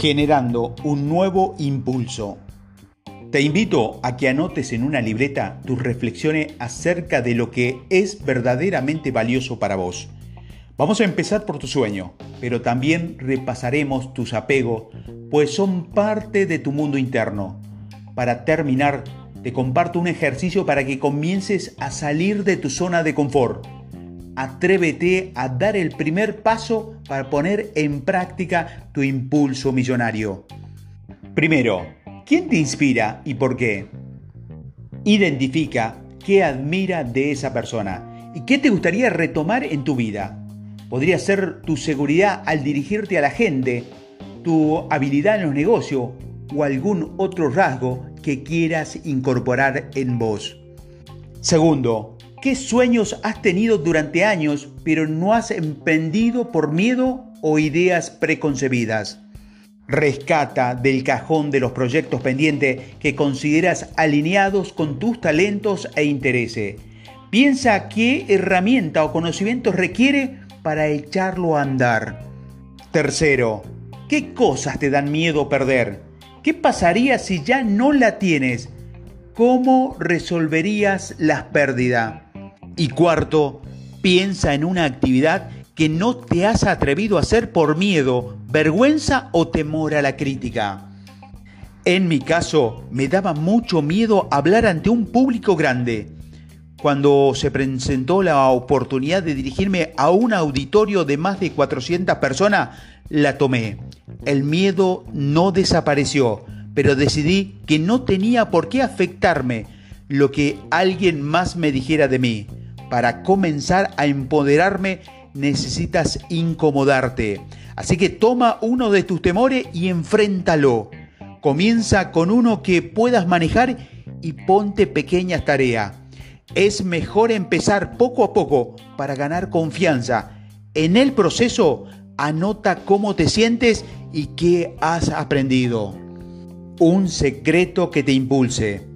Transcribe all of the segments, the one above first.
generando un nuevo impulso. Te invito a que anotes en una libreta tus reflexiones acerca de lo que es verdaderamente valioso para vos. Vamos a empezar por tu sueño, pero también repasaremos tus apegos, pues son parte de tu mundo interno. Para terminar, te comparto un ejercicio para que comiences a salir de tu zona de confort atrévete a dar el primer paso para poner en práctica tu impulso millonario. Primero, ¿quién te inspira y por qué? Identifica qué admira de esa persona y qué te gustaría retomar en tu vida. Podría ser tu seguridad al dirigirte a la gente, tu habilidad en los negocios o algún otro rasgo que quieras incorporar en vos. Segundo, ¿Qué sueños has tenido durante años pero no has emprendido por miedo o ideas preconcebidas? Rescata del cajón de los proyectos pendientes que consideras alineados con tus talentos e intereses. Piensa qué herramienta o conocimiento requiere para echarlo a andar. Tercero, ¿qué cosas te dan miedo perder? ¿Qué pasaría si ya no la tienes? ¿Cómo resolverías las pérdidas? Y cuarto, piensa en una actividad que no te has atrevido a hacer por miedo, vergüenza o temor a la crítica. En mi caso, me daba mucho miedo hablar ante un público grande. Cuando se presentó la oportunidad de dirigirme a un auditorio de más de 400 personas, la tomé. El miedo no desapareció, pero decidí que no tenía por qué afectarme lo que alguien más me dijera de mí. Para comenzar a empoderarme necesitas incomodarte. Así que toma uno de tus temores y enfréntalo. Comienza con uno que puedas manejar y ponte pequeñas tareas. Es mejor empezar poco a poco para ganar confianza. En el proceso, anota cómo te sientes y qué has aprendido. Un secreto que te impulse.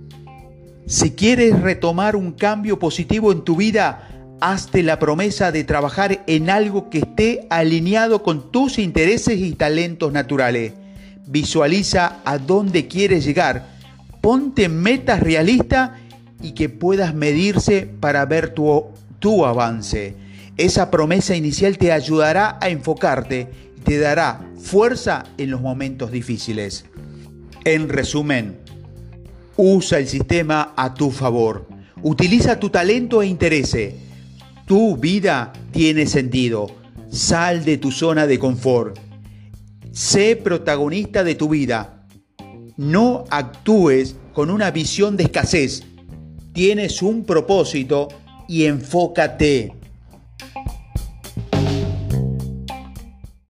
Si quieres retomar un cambio positivo en tu vida, hazte la promesa de trabajar en algo que esté alineado con tus intereses y talentos naturales. Visualiza a dónde quieres llegar. Ponte metas realistas y que puedas medirse para ver tu, tu avance. Esa promesa inicial te ayudará a enfocarte y te dará fuerza en los momentos difíciles. En resumen, Usa el sistema a tu favor. Utiliza tu talento e interés. Tu vida tiene sentido. Sal de tu zona de confort. Sé protagonista de tu vida. No actúes con una visión de escasez. Tienes un propósito y enfócate.